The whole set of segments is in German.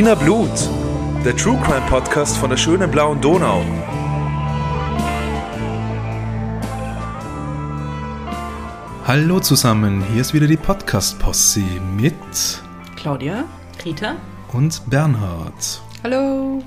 Wiener Blut, der True Crime Podcast von der schönen blauen Donau. Hallo zusammen, hier ist wieder die Podcast-Posse mit Claudia, Rita? und Bernhard. hallo.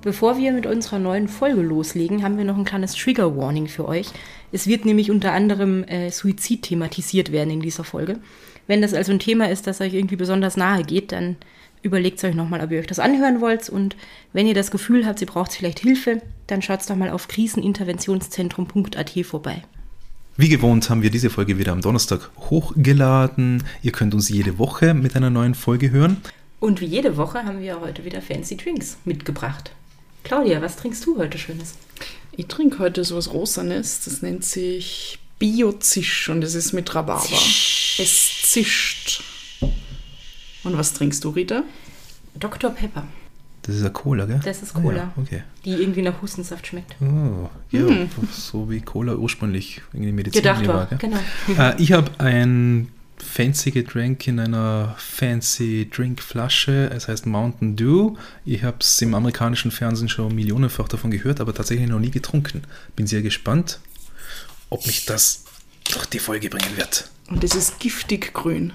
Bevor wir mit unserer neuen Folge loslegen, haben wir noch ein kleines Trigger Warning für euch. Es wird nämlich unter anderem äh, Suizid thematisiert werden in dieser Folge. Wenn das also ein Thema ist, das euch irgendwie besonders nahe geht, dann überlegt euch nochmal, ob ihr euch das anhören wollt. Und wenn ihr das Gefühl habt, ihr braucht vielleicht Hilfe, dann schaut doch mal auf kriseninterventionszentrum.at vorbei. Wie gewohnt haben wir diese Folge wieder am Donnerstag hochgeladen. Ihr könnt uns jede Woche mit einer neuen Folge hören. Und wie jede Woche haben wir heute wieder Fancy Drinks mitgebracht. Claudia, was trinkst du heute Schönes? Ich trinke heute sowas Rosanes, das nennt sich Biozisch und es ist mit Rhabarber. Es zischt. Und was trinkst du, Rita? Dr. Pepper. Das ist ja Cola, gell? Das ist Ah Cola. Ja, okay. Die irgendwie nach Hustensaft schmeckt. Oh, ja, so wie Cola ursprünglich irgendwie Medizin Gedacht war, gell? genau. Äh, ich habe ein fancy Getränk in einer fancy Drinkflasche. Es heißt Mountain Dew. Ich habe es im amerikanischen Fernsehen schon millionenfach davon gehört, aber tatsächlich noch nie getrunken. Bin sehr gespannt, ob mich das durch die Folge bringen wird. Und es ist giftig grün.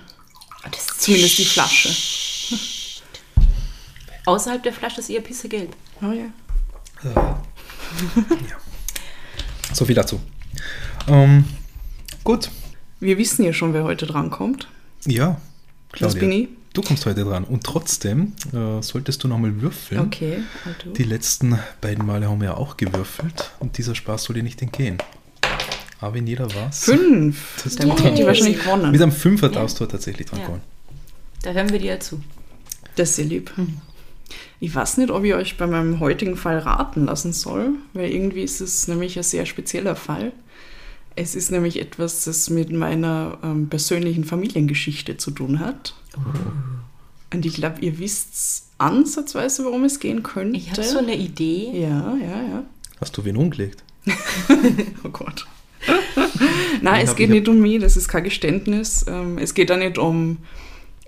Das ist Zumindest die Flasche. Außerhalb der Flasche ist eher pissegelb. Oh ja. So viel dazu. Ähm, gut. Wir wissen ja schon, wer heute drankommt. Ja, Das Claudia. bin ich. Du kommst heute dran. Und trotzdem äh, solltest du nochmal würfeln. Okay. Die letzten beiden Male haben wir ja auch gewürfelt und dieser Spaß soll dir nicht entgehen. Aber in jeder war es. Fünf. Das Damit hätte ich wahrscheinlich Mit gewonnen. einem Fünfer darfst du tatsächlich dran Ja. kommen. Da hören wir dir ja zu. Das ist sehr lieb. Ich weiß nicht, ob ich euch bei meinem heutigen Fall raten lassen soll, weil irgendwie ist es nämlich ein sehr spezieller Fall. Es ist nämlich etwas, das mit meiner ähm, persönlichen Familiengeschichte zu tun hat. Und ich glaube, ihr wisst ansatzweise, worum es gehen könnte. Ich habe so eine Idee. Ja, ja, ja. Hast du wen umgelegt? Oh Gott. Nein, Ich es geht nicht um mich, das ist kein Geständnis. Ähm, Es geht auch nicht um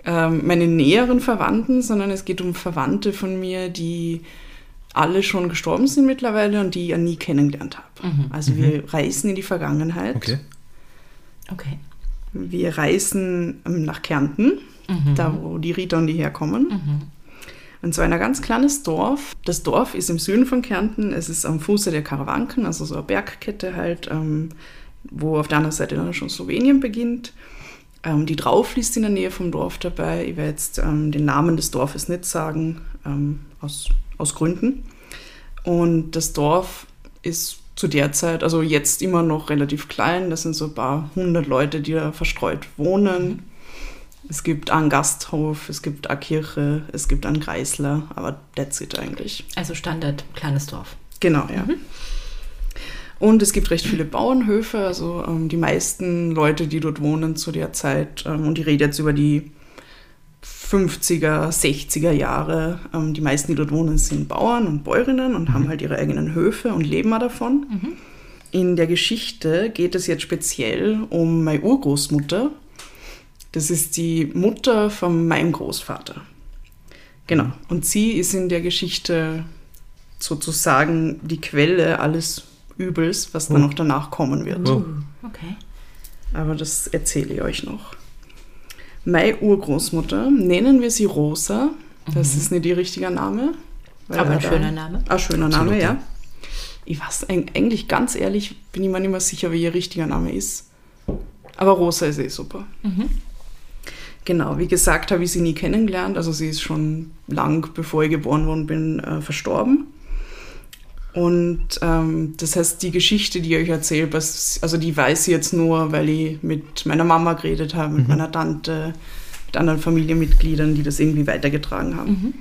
ähm, meine näheren Verwandten, sondern es geht um Verwandte von mir, die alle schon gestorben sind mittlerweile und die ich ja nie kennengelernt habe. Also wir reisen in die Vergangenheit. Okay. Okay. Wir reisen ähm, nach Kärnten, da wo die Rita und die herkommen. In ein ganz kleines Dorf. Das Dorf ist im Süden von Kärnten. Es ist am Fuße der Karawanken, also so eine Bergkette halt, ähm, wo auf der anderen Seite dann schon Slowenien beginnt. Ähm, die drauf liest in der Nähe vom Dorf dabei. Ich werde jetzt ähm, den Namen des Dorfes nicht sagen, ähm, aus, aus Gründen. Und das Dorf ist zu der Zeit, also jetzt immer noch relativ klein. Das sind so ein paar hundert Leute, die da verstreut wohnen. Es gibt einen Gasthof, es gibt eine Kirche, es gibt einen Kreisler, aber that's it eigentlich. Also Standard, kleines Dorf. Genau, ja. Und es gibt recht viele Bauernhöfe, also ähm, die meisten Leute, die dort wohnen zu der Zeit, ähm, und ich rede jetzt über die 50er, 60er Jahre, ähm, die meisten, die dort wohnen, sind Bauern und Bäuerinnen und haben halt ihre eigenen Höfe und leben auch davon. In der Geschichte geht es jetzt speziell um meine Urgroßmutter. Das ist die Mutter von meinem Großvater. Genau. Und sie ist in der Geschichte sozusagen die Quelle alles Übels, was dann Oh. noch danach kommen wird. Oh. Okay. Aber das erzähle ich euch noch. Meine Urgroßmutter, nennen wir sie Rosa. Das ist nicht ihr richtiger Name. weil Aber ein er schöner Name. Ein schöner Name, Absolut, ja. Ich weiß eig- eigentlich ganz ehrlich, bin ich mir nicht mehr sicher, wie ihr richtiger Name ist. Aber Rosa ist eh super. Genau, wie gesagt, habe ich sie nie kennengelernt. Also sie ist schon lang, bevor ich geboren worden bin, äh, verstorben. Und ähm, das heißt, die Geschichte, die ich euch erzähle, was- also die weiß ich jetzt nur, weil ich mit meiner Mama geredet habe, mit meiner Tante, mit anderen Familienmitgliedern, die das irgendwie weitergetragen haben.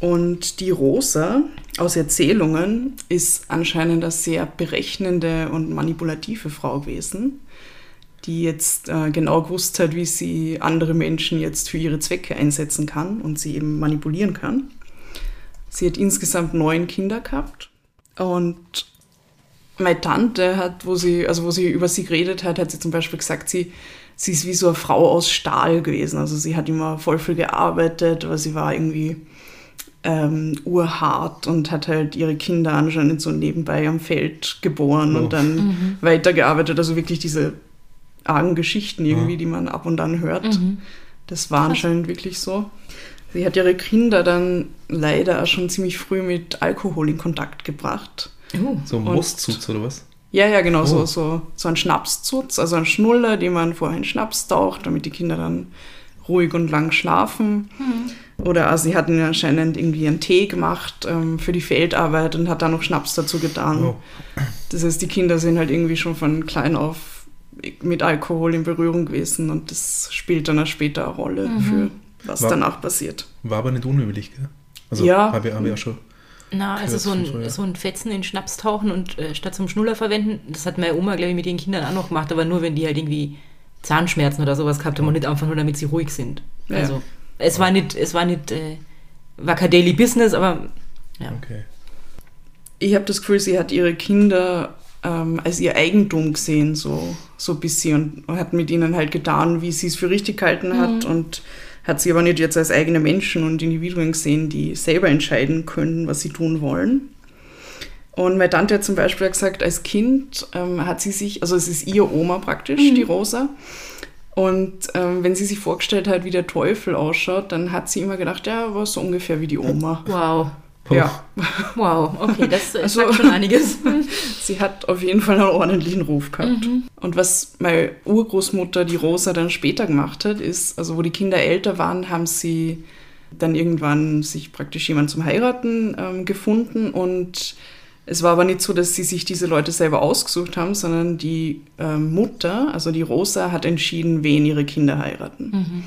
Und die Rosa aus Erzählungen ist anscheinend eine sehr berechnende und manipulative Frau gewesen, die jetzt äh, genau gewusst hat, wie sie andere Menschen jetzt für ihre Zwecke einsetzen kann und sie eben manipulieren kann. Sie hat insgesamt neun Kinder gehabt und meine Tante hat, wo sie, also wo sie über sie geredet hat, hat sie zum Beispiel gesagt, sie, sie ist wie so eine Frau aus Stahl gewesen. Also sie hat immer voll viel gearbeitet, aber sie war irgendwie ähm, urhart und hat halt ihre Kinder anscheinend so nebenbei am Feld geboren Oh. und dann weitergearbeitet. Also wirklich diese argen Geschichten irgendwie, die man ab und an hört. Das war anscheinend wirklich so. Sie hat ihre Kinder dann leider auch schon ziemlich früh mit Alkohol in Kontakt gebracht. Oh. So ein Mostzutz oder was? Ja, ja, genau, Oh. so, so, so ein Schnapszutz, also ein Schnuller, den man vorher in Schnaps taucht, damit die Kinder dann ruhig und lang schlafen. Oder also sie hatten ja anscheinend irgendwie einen Tee gemacht ähm, für die Feldarbeit und hat da noch Schnaps dazu getan. Oh. Das heißt, die Kinder sind halt irgendwie schon von klein auf mit Alkohol in Berührung gewesen und das spielt dann auch später eine Rolle für was War- danach passiert. War aber nicht unüblich, gell? Also Ja. habe ich, hab ich auch schon. Na, also so ein, so ein Fetzen in Schnaps tauchen und äh, statt zum Schnuller verwenden, das hat meine Oma, glaube ich, mit den Kindern auch noch gemacht, aber nur, wenn die halt irgendwie Zahnschmerzen oder sowas gehabt haben und nicht einfach nur, damit sie ruhig sind. Ja. Also, es war nicht, es war nicht, äh, war kein Daily Business, aber ja. Okay. Ich habe das Gefühl, sie hat ihre Kinder ähm, als ihr Eigentum gesehen, so, so ein bisschen und hat mit ihnen halt getan, wie sie es für richtig gehalten hat und hat sie aber nicht jetzt als eigene Menschen und Individuen gesehen, die selber entscheiden können, was sie tun wollen. Und meine Tante hat zum Beispiel gesagt, als Kind ähm, hat sie sich, also es ist ihr Oma praktisch, die Rosa. Und ähm, wenn sie sich vorgestellt hat, wie der Teufel ausschaut, dann hat sie immer gedacht, ja, war so ungefähr wie die Oma. Wow. Ja, Wow, okay, das äh, Also- sagt schon einiges. sie hat auf jeden Fall einen ordentlichen Ruf gehabt. Und was meine Urgroßmutter, die Rosa, dann später gemacht hat, ist, also wo die Kinder älter waren, haben sie dann irgendwann sich praktisch jemand zum Heiraten ähm, gefunden und es war aber nicht so, dass sie sich diese Leute selber ausgesucht haben, sondern die ähm, Mutter, also die Rosa, hat entschieden, wen ihre Kinder heiraten.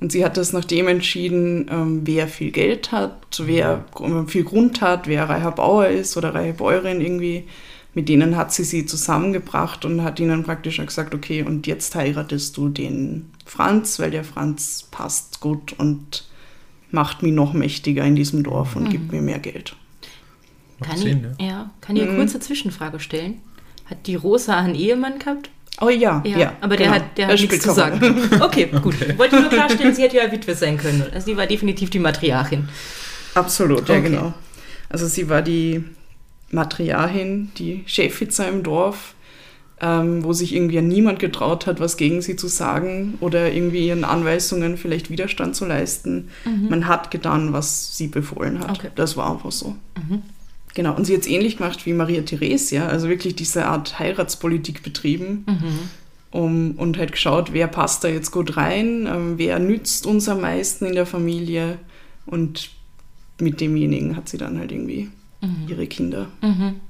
Und sie hat das nach dem entschieden, ähm, wer viel Geld hat, wer gr- viel Grund hat, wer reicher Bauer ist oder reiche Bäuerin irgendwie. Mit denen hat sie sie zusammengebracht und hat ihnen praktisch gesagt, okay, und jetzt heiratest du den Franz, weil der Franz passt gut und macht mich noch mächtiger in diesem Dorf und gibt mir mehr Geld. Kann Sinn, ich, ja. kann ich eine kurze Zwischenfrage stellen? Hat die Rosa einen Ehemann gehabt? Oh ja, Ja, ja. aber der genau. hat, der hat nichts zu sagen. Okay, gut. Wollte ich nur klarstellen, sie hätte ja Witwe sein können. Also sie war definitiv die Matriarchin. Absolut, ja Okay. genau. Also sie war die Matriarchin, die Chefitzer im Dorf, ähm, wo sich irgendwie niemand getraut hat, was gegen sie zu sagen oder irgendwie ihren Anweisungen vielleicht Widerstand zu leisten. Man hat getan, was sie befohlen hat. Okay. Das war einfach so. Genau, und sie hat es ähnlich gemacht wie Maria Theresia, also wirklich diese Art Heiratspolitik betrieben um, und halt geschaut, wer passt da jetzt gut rein, ähm, wer nützt uns am meisten in der Familie und mit demjenigen hat sie dann halt irgendwie ihre Kinder. Mhm.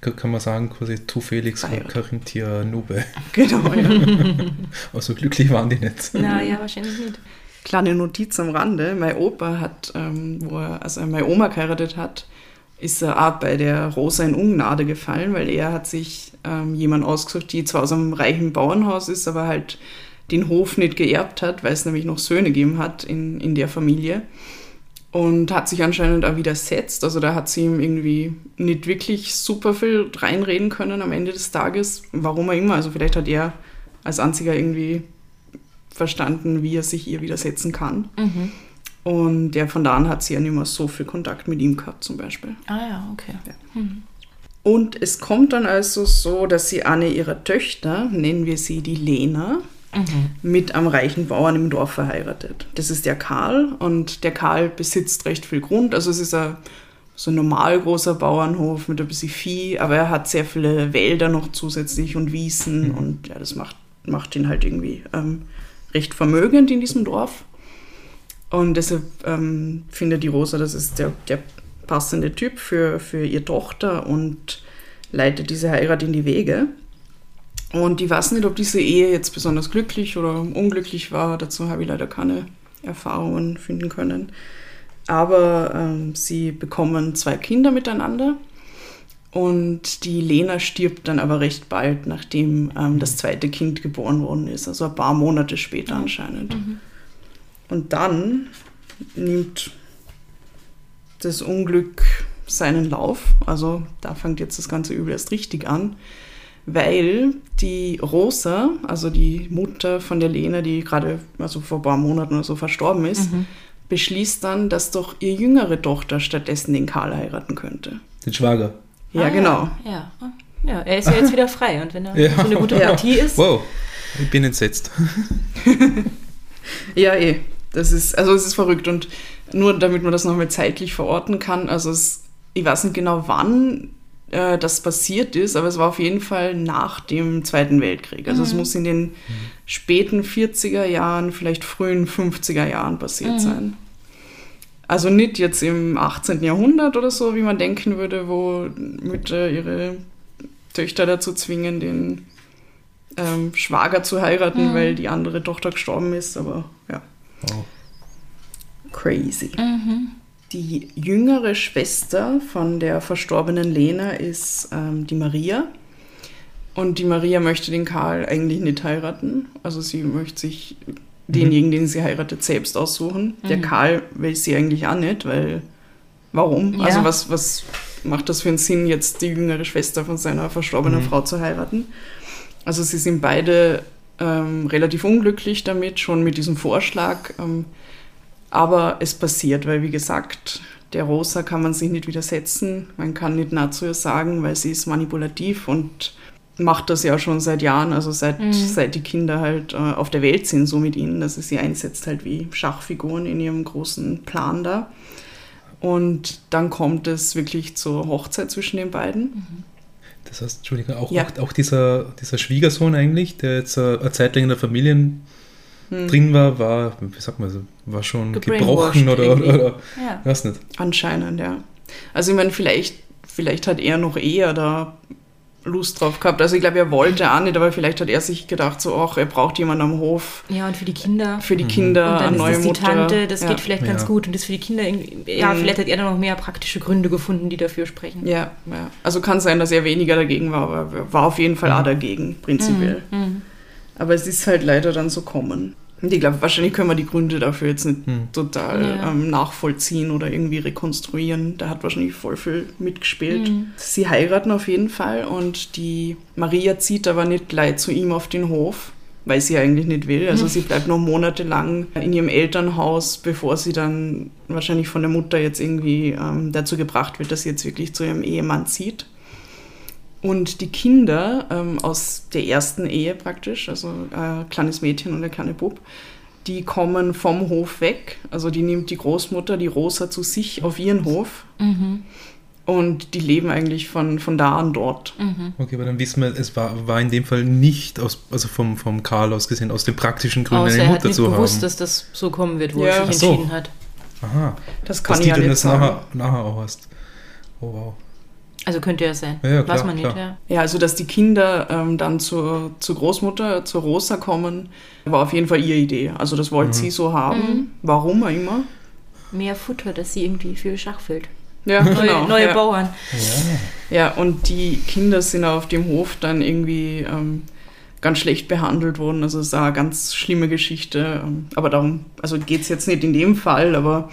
Kann, kann man sagen, quasi tu Felix und Verheiratet. Carinthia Nube. Genau, ja. Also glücklich waren die nicht. Na ja, wahrscheinlich nicht. Kleine Notiz am Rande, mein Opa hat, ähm, wo er, also meine Oma geheiratet hat, ist er auch bei der Rosa in Ungnade gefallen, weil er hat sich ähm, jemand ausgesucht, die zwar aus einem reichen Bauernhaus ist, aber halt den Hof nicht geerbt hat, weil es nämlich noch Söhne gegeben hat in, in der Familie. Und hat sich anscheinend auch widersetzt. Also da hat sie ihm irgendwie nicht wirklich super viel reinreden können am Ende des Tages. Warum auch immer. Also vielleicht hat er als einziger irgendwie verstanden, wie er sich ihr widersetzen kann. Und ja, von da an hat sie ja nicht mehr so viel Kontakt mit ihm gehabt, zum Beispiel. Ah ja, okay. Und es kommt dann also so, dass sie eine ihrer Töchter, nennen wir sie die Lena, mit einem reichen Bauern im Dorf verheiratet. Das ist der Karl und der Karl besitzt recht viel Grund. Also es ist ein so ein normal großer Bauernhof mit ein bisschen Vieh, aber er hat sehr viele Wälder noch zusätzlich und Wiesen und ja, das macht, macht ihn halt irgendwie ähm, recht vermögend in diesem Dorf. Und deshalb ähm, findet die Rosa, das ist der, der passende Typ für, für ihre Tochter und leitet diese Heirat in die Wege. Und ich weiß nicht, ob diese Ehe jetzt besonders glücklich oder unglücklich war. Dazu habe ich leider keine Erfahrungen finden können. Aber ähm, sie bekommen zwei Kinder miteinander. Und die Lena stirbt dann aber recht bald, nachdem ähm, das zweite Kind geboren worden ist. Also ein paar Monate später anscheinend. Und dann nimmt das Unglück seinen Lauf. Also da fängt jetzt das ganze Übel erst richtig an. weil die Rosa, also die Mutter von der Lena, die gerade also vor ein paar Monaten oder so verstorben ist, beschließt dann, dass doch ihre jüngere Tochter stattdessen den Karl heiraten könnte. Den Schwager. Ja, Ah, genau. Ja. ja, er ist ja jetzt wieder frei und wenn er Ja. so eine gute Ja. Partie ist, Wow, ich bin entsetzt. Ja, eh. Das ist, also es ist verrückt und nur damit man das nochmal zeitlich verorten kann, also es, ich weiß nicht genau wann äh, das passiert ist, aber es war auf jeden Fall nach dem Zweiten Weltkrieg. Also es muss in den späten 40er Jahren, vielleicht frühen 50er Jahren passiert sein. Also nicht jetzt im 18. Jahrhundert oder so, wie man denken würde, wo Mütter ihre Töchter dazu zwingen, den ähm, Schwager zu heiraten, weil die andere Tochter gestorben ist, aber ja. Wow. Crazy. Die jüngere Schwester von der verstorbenen Lena ist ähm, die Maria. Und die Maria möchte den Karl eigentlich nicht heiraten. Also sie möchte sich denjenigen, den sie heiratet, selbst aussuchen. Der Karl will sie eigentlich auch nicht, weil warum? Ja. Also was, was macht das für einen Sinn, jetzt die jüngere Schwester von seiner verstorbenen Frau zu heiraten? Also sie sind beide ähm, relativ unglücklich damit, schon mit diesem Vorschlag. Ähm, aber es passiert, weil wie gesagt, der Rosa kann man sich nicht widersetzen. Man kann nicht ihr sagen, weil sie ist manipulativ und macht das ja schon seit Jahren, also seit, seit die Kinder halt äh, auf der Welt sind, so mit ihnen, dass sie sie einsetzt halt wie Schachfiguren in ihrem großen Plan da. Und dann kommt es wirklich zur Hochzeit zwischen den beiden. Das heißt, Entschuldigung, auch, Ja. auch, auch dieser, dieser Schwiegersohn eigentlich, der jetzt äh, eine Zeit lang in der Familie drin war, war, wie sagt man so, war schon gebrochen oder, oder, oder Ja. weiß nicht. Anscheinend, ja. Also ich meine, vielleicht, vielleicht hat er noch eher da Lust drauf gehabt. Also ich glaube, er wollte auch nicht, aber vielleicht hat er sich gedacht, so, ach, er braucht jemanden am Hof ja, und für die Kinder. für die Kinder, und dann eine ist neue das die Mutter. Tante, das ja. geht vielleicht ganz Ja. gut. Und das für die Kinder, irgendwie- ja, Mhm. vielleicht hat er dann noch mehr praktische Gründe gefunden, die dafür sprechen. Ja, ja. Also kann sein, dass er weniger dagegen war, aber er war auf jeden Fall auch dagegen, prinzipiell. Mhm. Aber es ist halt leider dann so kommen. Und ich glaube, wahrscheinlich können wir die Gründe dafür jetzt nicht Hm. total Ja. ähm, nachvollziehen oder irgendwie rekonstruieren. Da hat wahrscheinlich voll viel mitgespielt. Mhm. Sie heiraten auf jeden Fall und die Maria zieht aber nicht gleich zu ihm auf den Hof, weil sie eigentlich nicht will. Also sie bleibt noch monatelang in ihrem Elternhaus, bevor sie dann wahrscheinlich von der Mutter jetzt irgendwie ähm, dazu gebracht wird, dass sie jetzt wirklich zu ihrem Ehemann zieht. Und die Kinder ähm, aus der ersten Ehe praktisch, also ein kleines Mädchen und ein kleiner Bub, die kommen vom Hof weg. Also die nimmt die Großmutter, die Rosa, zu sich auf ihren Hof. Mhm. Und die leben eigentlich von, von da an dort. Mhm. Okay, aber dann wissen wir, es war, war in dem Fall nicht aus, also vom, vom Karl aus gesehen, aus den praktischen Gründen Außer eine er hat Mutter nicht zu gewusst, haben. dass das so kommen wird, wo Ja. er sich so. entschieden hat. Aha, Das kann dass ich die ja nicht sagen. nachher, nachher auch hast. Oh wow. Also könnte er sein. Ja, ja, Weiß klar, man nicht, klar. ja. Ja, also dass die Kinder ähm, dann zur, zur Großmutter, zur Rosa kommen, war auf jeden Fall ihre Idee. Also das wollte sie so haben. Warum auch immer. Mehr Futter, dass sie irgendwie für Schachfeld. Ja, Neue, genau. neue ja. Bauern. Ja, und die Kinder sind auf dem Hof dann irgendwie ähm, ganz schlecht behandelt worden. Also es ist eine ganz schlimme Geschichte. Ähm, Aber darum, also geht es jetzt nicht in dem Fall, aber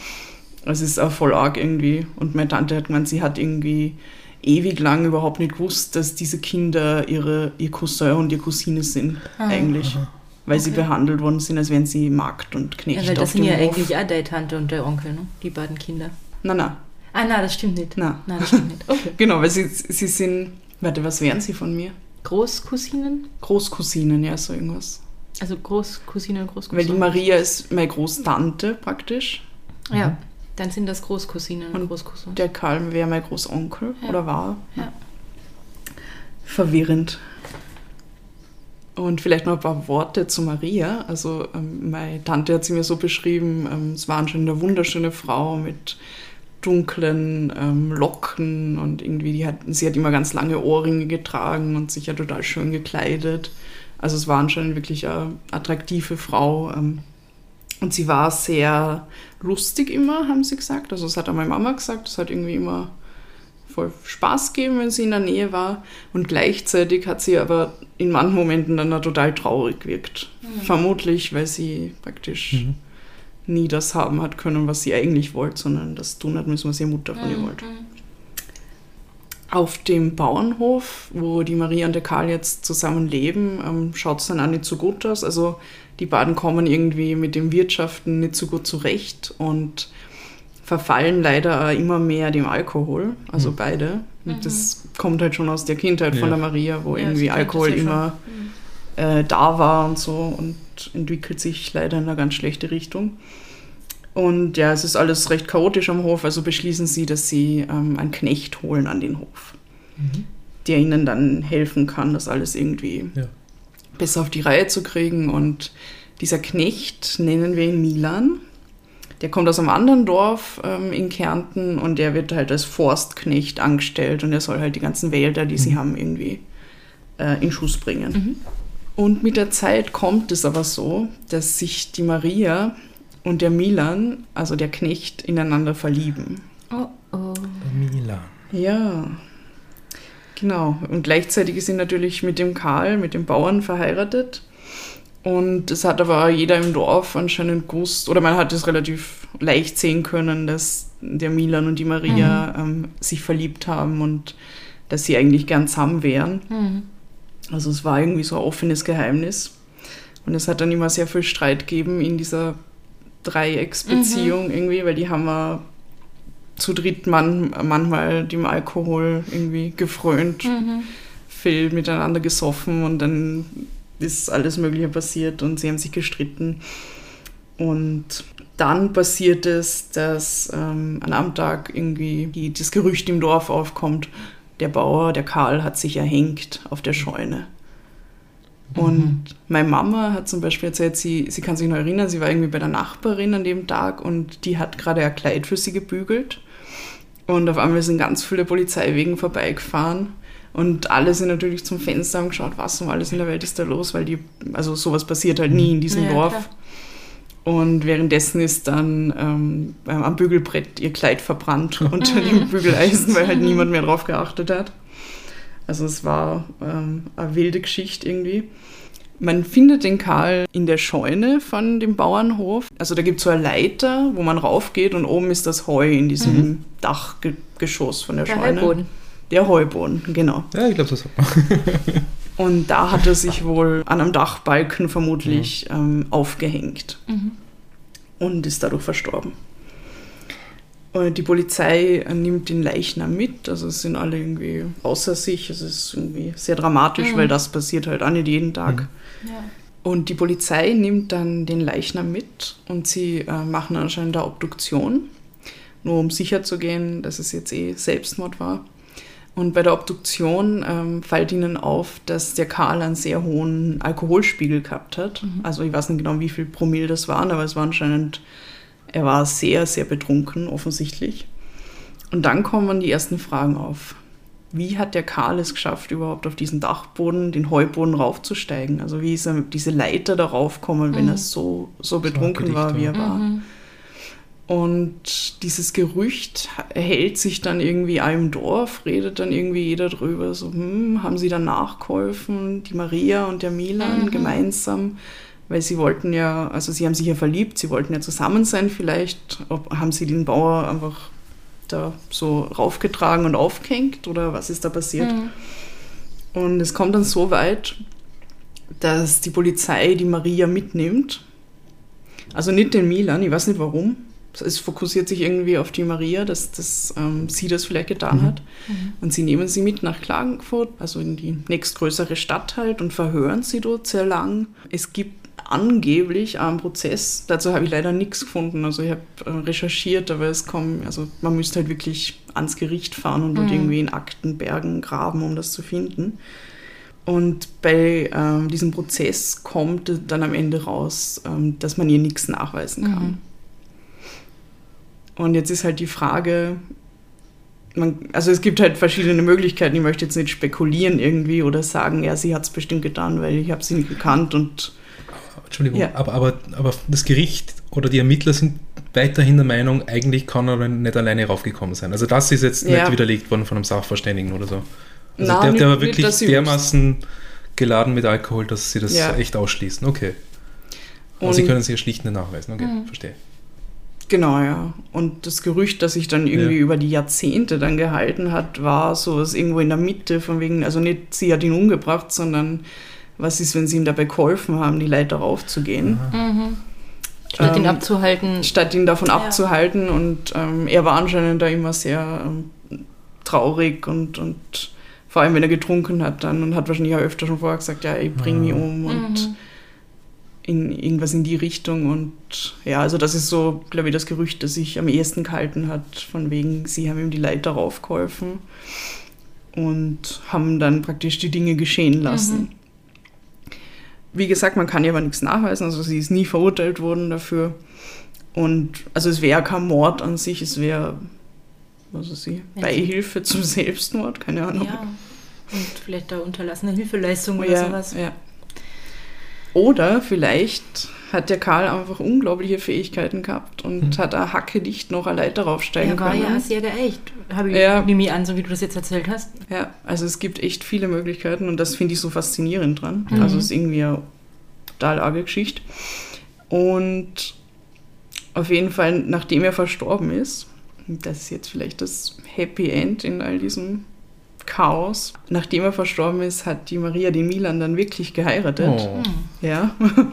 es ist auch voll arg irgendwie. Und meine Tante hat gemeint, sie hat irgendwie ewig lang überhaupt nicht gewusst, dass diese Kinder ihre, ihr Cousin und ihre Cousine sind, eigentlich. Weil sie Okay. behandelt worden sind, als wären sie Magd und Ja, Knecht weil das auf sind dem ja Hof. eigentlich auch deine Tante und der Onkel, ne? Die beiden Kinder. Na, na, Ah, nein, das stimmt nicht. na. Nein, das stimmt nicht. Okay. Genau, weil sie, sie sind, warte, was wären sie von mir? Großcousinen? Großcousinen, ja, so irgendwas. Also Großcousine und Weil Großcousine. die Maria ist meine Großtante praktisch. Ja, dann sind das Großcousinen und, Und Großcousinen. Der Karl wäre mein Großonkel Ja. oder war. Ja. Verwirrend. Und vielleicht noch ein paar Worte zu Maria. Also ähm, meine Tante hat sie mir so beschrieben, ähm, es war anscheinend eine wunderschöne Frau mit dunklen ähm, Locken und irgendwie, die hat, sie hat immer ganz lange Ohrringe getragen und sich ja total schön gekleidet. Also es war anscheinend wirklich eine attraktive Frau. Ähm, und sie war sehr lustig immer, haben sie gesagt. Also das hat auch meine Mama gesagt. Es hat irgendwie immer voll Spaß gegeben, wenn sie in der Nähe war. Und gleichzeitig hat sie aber in manchen Momenten dann auch total traurig gewirkt. Vermutlich, weil sie praktisch Mhm. nie das haben hat können, was sie eigentlich wollte, sondern das tun hat müssen, was ihre Mutter von ihr Mhm. wollte. Auf dem Bauernhof, wo die Maria und der Karl jetzt zusammen leben, ähm, schaut es dann auch nicht so gut aus. Also die beiden kommen irgendwie mit dem Wirtschaften nicht so gut zurecht und verfallen leider immer mehr dem Alkohol, also beide. Und das kommt halt schon aus der Kindheit von Ja. der Maria, wo Ja, irgendwie Alkohol immer äh, da war und so und entwickelt sich leider in eine ganz schlechte Richtung. Und ja, es ist alles recht chaotisch am Hof, also beschließen sie, dass sie ähm, einen Knecht holen an den Hof, der ihnen dann helfen kann, das alles irgendwie Ja. Besser auf die Reihe zu kriegen. Und dieser Knecht nennen wir ihn Milan. Der kommt aus einem anderen Dorf ähm, in Kärnten und der wird halt als Forstknecht angestellt und er soll halt die ganzen Wälder, die sie haben, irgendwie äh, in Schuss bringen. Und mit der Zeit kommt es aber so, dass sich die Maria und der Milan, also der Knecht, ineinander verlieben. Oh, oh. Milan. Ja, genau. Und gleichzeitig ist sie natürlich mit dem Karl, mit dem Bauern verheiratet. Und es hat aber jeder im Dorf anscheinend gewusst, oder man hat es relativ leicht sehen können, dass der Milan und die Maria ähm, sich verliebt haben und dass sie eigentlich gern zusammen wären. Mhm. Also es war irgendwie so ein offenes Geheimnis. Und es hat dann immer sehr viel Streit gegeben in dieser Dreiecksbeziehung irgendwie, weil die haben wir zu dritt man, manchmal dem Alkohol irgendwie gefrönt, viel miteinander gesoffen und dann ist alles Mögliche passiert und sie haben sich gestritten. Und dann passiert es, dass ähm, an einem Tag irgendwie die, das Gerücht im Dorf aufkommt, der Bauer, der Karl, hat sich erhängt auf der Scheune. Und meine Mama hat zum Beispiel erzählt, sie, sie kann sich noch erinnern, sie war irgendwie bei der Nachbarin an dem Tag und die hat gerade ein Kleid für sie gebügelt. Und auf einmal sind ganz viele Polizeiwegen vorbeigefahren. Und alle sind natürlich zum Fenster und geschaut, was um alles in der Welt ist da los, weil die, also sowas passiert halt nie in diesem Ja, Dorf. klar. Und währenddessen ist dann ähm, am Bügelbrett ihr Kleid verbrannt unter dem Bügeleisen, weil halt niemand mehr drauf geachtet hat. Also es war ähm, eine wilde Geschichte irgendwie. Man findet den Karl in der Scheune von dem Bauernhof. Also da gibt es so eine Leiter, wo man raufgeht und oben ist das Heu in diesem Dachgeschoss von der, Der Scheune. Heuboden. Der Heuboden, genau. Ja, ich glaube, das hat man. Und da hat er sich wohl an einem Dachbalken vermutlich ähm, aufgehängt und ist dadurch verstorben. Und die Polizei äh, nimmt den Leichnam mit, also es sind alle irgendwie außer sich. Es ist irgendwie sehr dramatisch, weil das passiert halt auch nicht jeden Tag. Ja. Und die Polizei nimmt dann den Leichnam mit und sie äh, machen anscheinend eine Obduktion, nur um sicher zu gehen, dass es jetzt eh Selbstmord war. Und bei der Obduktion ähm, fällt ihnen auf, dass der Karl einen sehr hohen Alkoholspiegel gehabt hat. Also ich weiß nicht genau, wie viel Promille das waren, aber es war anscheinend, er war sehr, sehr betrunken, offensichtlich. Und dann kommen die ersten Fragen auf. Wie hat der Karl es geschafft, überhaupt auf diesen Dachboden, den Heuboden raufzusteigen? Also wie ist er diese Leiter darauf kommen, wenn er so, so betrunken war, wie er war? Und dieses Gerücht hält sich dann irgendwie im Dorf, redet dann irgendwie jeder drüber, so, hm, haben sie dann nachgeholfen, die Maria und der Milan gemeinsam, weil sie wollten ja, also sie haben sich ja verliebt, sie wollten ja zusammen sein vielleicht, ob, haben sie den Bauer einfach da so raufgetragen und aufgehängt oder was ist da passiert? Und es kommt dann so weit, dass die Polizei die Maria mitnimmt. Also nicht den Milan, ich weiß nicht warum. Es fokussiert sich irgendwie auf die Maria, dass, dass ähm, sie das vielleicht getan hat. Und sie nehmen sie mit nach Klagenfurt, also in die nächstgrößere Stadt halt, und verhören sie dort sehr lang. Es gibt angeblich einen Prozess, dazu habe ich leider nichts gefunden. Also ich habe äh, recherchiert, aber es kommt, also man müsste halt wirklich ans Gericht fahren und dort irgendwie in Aktenbergen graben, um das zu finden. Und bei ähm, diesem Prozess kommt dann am Ende raus, ähm, dass man ihr nichts nachweisen kann. Und jetzt ist halt die Frage, man, also es gibt halt verschiedene Möglichkeiten. Ich möchte jetzt nicht spekulieren irgendwie oder sagen, ja, sie hat es bestimmt getan, weil ich habe sie nicht gekannt und Entschuldigung, Ja. aber, aber, aber das Gericht oder die Ermittler sind weiterhin der Meinung, eigentlich kann er nicht alleine raufgekommen sein. Also das ist jetzt Ja. nicht widerlegt worden von einem Sachverständigen oder so. Also Na, der, der war wirklich dermaßen geladen mit Alkohol, dass sie das Ja. echt ausschließen. Okay. Aber sie können sich ja schlicht nicht nachweisen. Okay, verstehe. Genau, ja. Und das Gerücht, das sich dann irgendwie Ja. über die Jahrzehnte dann gehalten hat, war sowas irgendwo in der Mitte, von wegen, also nicht sie hat ihn umgebracht, sondern was ist, wenn sie ihm dabei geholfen haben, die Leiter raufzugehen, Statt ihn Ähm, abzuhalten. statt ihn davon Ja. abzuhalten. Und ähm, er war anscheinend da immer sehr ähm, traurig und, und vor allem, wenn er getrunken hat dann und hat wahrscheinlich auch öfter schon vorher gesagt, ja, ich bring mich um und in irgendwas in die Richtung und ja, also das ist so, glaube ich, das Gerücht, das sich am ehesten gehalten hat, von wegen, sie haben ihm die Leiter raufgeholfen und haben dann praktisch die Dinge geschehen lassen. Wie gesagt, man kann ihr aber nichts nachweisen, also sie ist nie verurteilt worden dafür und also es wäre kein Mord an sich, es wäre, was ist sie, Wenn sie- Beihilfe zum Selbstmord, keine Ahnung. Ja. Und vielleicht da unterlassene Hilfeleistung oder Ja, sowas. ja. Oder vielleicht hat der Karl einfach unglaubliche Fähigkeiten gehabt und hat eine Hacke dicht noch eine Leiter raufsteigen Er war können. ja sehr geeicht. Habe ich Ja. nehme ich an, so wie du das jetzt erzählt hast. Ja, also es gibt echt viele Möglichkeiten und das finde ich so faszinierend dran. Mhm. Also es ist irgendwie eine total arge Geschichte. Und auf jeden Fall, nachdem er verstorben ist, das ist jetzt vielleicht das Happy End in all diesem Chaos, nachdem er verstorben ist, hat die Maria den Milan dann wirklich geheiratet. Oh. Ja.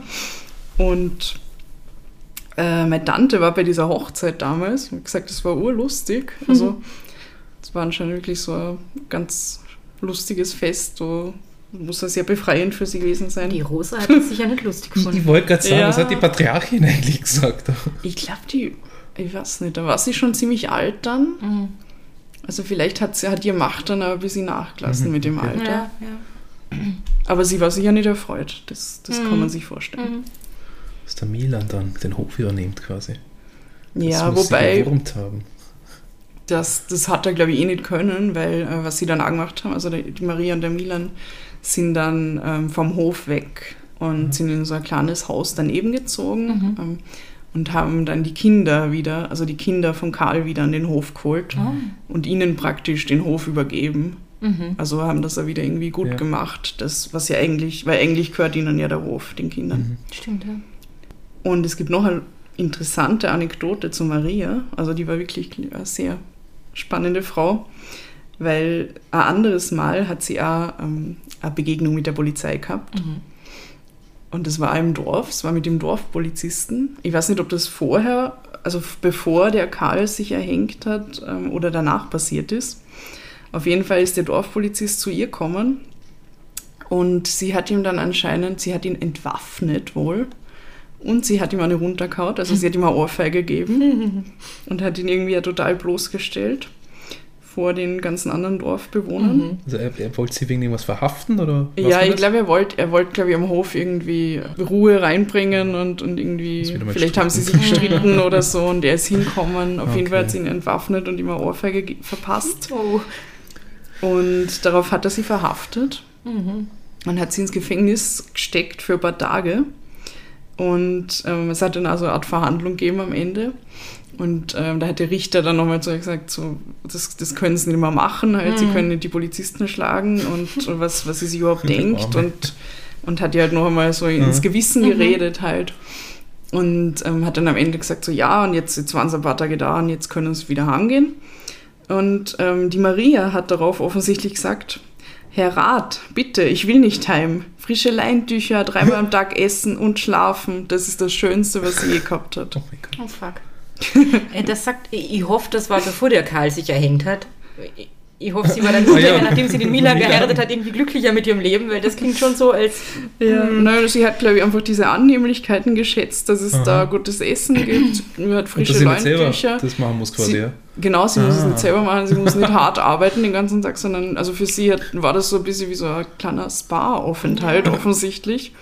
Und äh, meine Tante war bei dieser Hochzeit damals und hat gesagt, das war urlustig. Also, es war anscheinend wirklich so ein ganz lustiges Fest. So, muss ja sehr befreiend für sie gewesen sein. Die Rosa hat es sicher nicht lustig Ich, ich gefunden. wollte gerade sagen, Ja. was hat die Patriarchin eigentlich gesagt? Ich glaube, die, ich weiß nicht, da war sie schon ziemlich alt dann. Mhm. Also, vielleicht hat, sie, hat ihr Macht dann aber ein bisschen nachgelassen Mhm, mit dem. Alter. Ja, ja. Aber sie war sicher nicht erfreut. Das, das kann Mhm. man sich vorstellen. Mhm. Dass der Milan dann den Hof übernimmt quasi. Ja, das muss sie wobei. Das, das hat er, glaube ich, eh nicht können, weil äh, was sie dann auch gemacht haben, also die, die Maria und der Milan sind dann ähm, vom Hof weg und sind in so ein kleines Haus daneben gezogen Mhm. ähm, und haben dann die Kinder wieder, also die Kinder von Karl wieder an den Hof geholt Ah. und ihnen praktisch den Hof übergeben. Mhm. Also haben das ja wieder irgendwie gut Ja. gemacht, das, was ja eigentlich, weil eigentlich gehört ihnen ja der Hof, den Kindern. Mhm. Stimmt, ja. Und es gibt noch eine interessante Anekdote zu Maria. Also die war wirklich eine sehr spannende Frau, weil ein anderes Mal hat sie auch ähm, eine Begegnung mit der Polizei gehabt. Mhm. Und das war im Dorf, es war mit dem Dorfpolizisten. Ich weiß nicht, ob das vorher, also bevor der Karl sich erhängt hat ähm, oder danach passiert ist. Auf jeden Fall ist der Dorfpolizist zu ihr gekommen und sie hat ihm dann anscheinend, sie hat ihn entwaffnet wohl und sie hat ihm eine runtergehauen, also sie hat ihm eine Ohrfeige gegeben und hat ihn irgendwie ja total bloßgestellt vor den ganzen anderen Dorfbewohnern. Mhm. Also er, er wollte sie wegen irgendwas verhaften oder was Ja, ich glaube, er wollte, er wollte, glaube ich, am Hof irgendwie Ruhe reinbringen und, und irgendwie, vielleicht haben sie sich gestritten. oder so und er ist hinkommen. Auf jeden Fall Okay. hat sie ihn entwaffnet und ihm eine Ohrfeige ge- verpasst. Oh. Und darauf hat er sie verhaftet Mhm. und hat sie ins Gefängnis gesteckt für ein paar Tage. Und ähm, es hat dann also eine Art Verhandlung gegeben am Ende. Und ähm, da hat der Richter dann nochmal zu ihr gesagt, so, das, das können sie nicht mehr machen, halt, sie Mhm. können nicht die Polizisten schlagen und was, was sie sich überhaupt denkt. Und, und hat ihr halt noch einmal so ins Mhm. Gewissen Mhm. geredet halt. Und ähm, hat dann am Ende gesagt, so ja, und jetzt, jetzt waren sie ein paar Tage da und jetzt können sie wieder heimgehen. Und ähm, die Maria hat darauf offensichtlich gesagt, Herr Rat, bitte, ich will nicht heim. Frische Leintücher, dreimal am Tag essen und schlafen. Das ist das Schönste, was sie je gehabt hat. Oh mein Gott. Oh fuck. Äh, das sagt, ich ich hoffe, das war bevor der Karl sich erhängt hat. Ich- hoffe, sie war dann Ah, ja. hinterher, nachdem sie den Milan geheiratet hat, irgendwie glücklicher mit ihrem Leben, weil das klingt schon so, als Ja, nein, sie hat, glaube ich, einfach diese Annehmlichkeiten geschätzt, dass es Aha. da gutes Essen gibt. Sie hat frische Leintücher. das machen muss quasi, Sie- ja. Genau, sie muss es Ah. nicht selber machen, sie muss nicht hart arbeiten den ganzen Tag, sondern also für sie hat, war das so ein bisschen wie so ein kleiner Spa-Aufenthalt offensichtlich.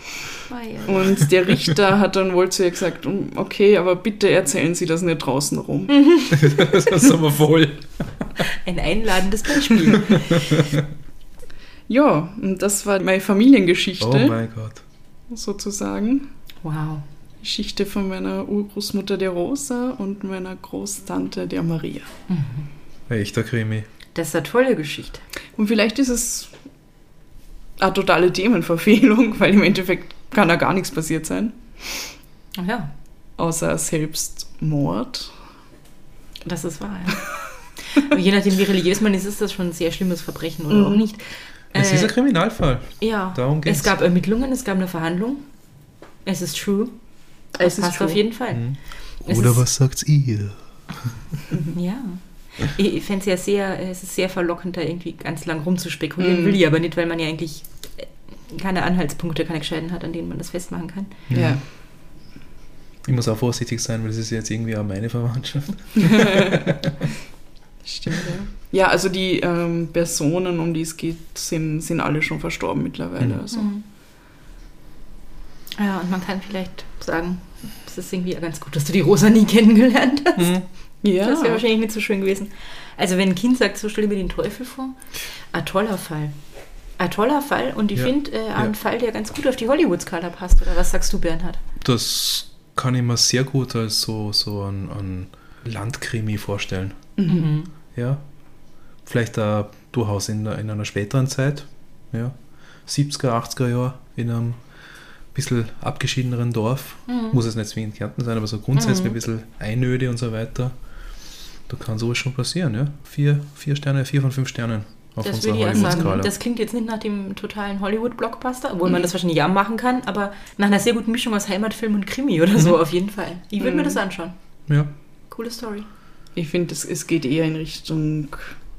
Und der Richter hat dann wohl zu ihr gesagt, "Mm, okay, aber bitte erzählen Sie das nicht draußen rum. das ist aber voll. ein einladendes Beispiel. Ja, und das war meine Familiengeschichte Oh mein Gott. sozusagen. Wow. Geschichte von meiner Urgroßmutter der Rosa und meiner Großtante der Maria. Echter Krimi. Das ist eine tolle Geschichte. Und vielleicht ist es eine totale Themenverfehlung, weil im Endeffekt kann da gar nichts passiert sein. Ach ja. außer Selbstmord. Das ist wahr, ja. Je nachdem, wie religiös man ist, ist das schon ein sehr schlimmes Verbrechen oder Mhm. auch nicht. Es Äh, ist ein Kriminalfall. Ja, Darum geht's. es gab Ermittlungen, es gab eine Verhandlung. Es ist true. Es ist passt true. auf jeden Fall. Mhm. Oder ist- was sagt ihr? Ja. Ich, ich fände es ja sehr, es ist sehr verlockend, da irgendwie ganz lang rumzuspekulieren. Mhm. Will ich aber nicht, weil man ja eigentlich äh, keine Anhaltspunkte, keine Gescheiten hat, an denen man das festmachen kann. Ja. Ich muss auch vorsichtig sein, weil das ist jetzt irgendwie auch meine Verwandtschaft. Stimmt, ja. Ja, also die ähm, Personen, um die es geht, sind, sind alle schon verstorben mittlerweile. Mhm. Also. Mhm. Ja, und man kann vielleicht sagen, es ist irgendwie ganz gut, dass du die Rosa nie kennengelernt hast. Mhm. Ja, Das wäre wahrscheinlich nicht so schön gewesen. Also wenn ein Kind sagt, so stell mir den Teufel vor, ein toller Fall. Ein toller Fall und ich Ja. finde äh, ein Ja. Fall, der ganz gut auf die Hollywood-Skala passt. Oder was sagst du, Bernhard? Das kann ich mir sehr gut als so, so ein, ein Landkrimi vorstellen. Mhm. Ja. Vielleicht auch durchaus in, in einer späteren Zeit. Ja. 70er, 80er Jahre in einem bisschen abgeschiedeneren Dorf. Mhm. Muss es nicht zwingend Kärnten sein, aber so grundsätzlich Mhm. ein bisschen Einöde und so weiter. Da kann sowas schon passieren, ja. Vier, vier Sterne, vier von fünf Sternen auf Das unserer würde ich sagen. Hollywood-Skala. Das klingt jetzt nicht nach dem totalen Hollywood-Blockbuster, obwohl man das wahrscheinlich ja machen kann, aber nach einer sehr guten Mischung aus Heimatfilm und Krimi oder so auf jeden Fall. Ich würde mir Mhm. das anschauen. Ja. Coole Story. Ich finde, es, es geht eher in Richtung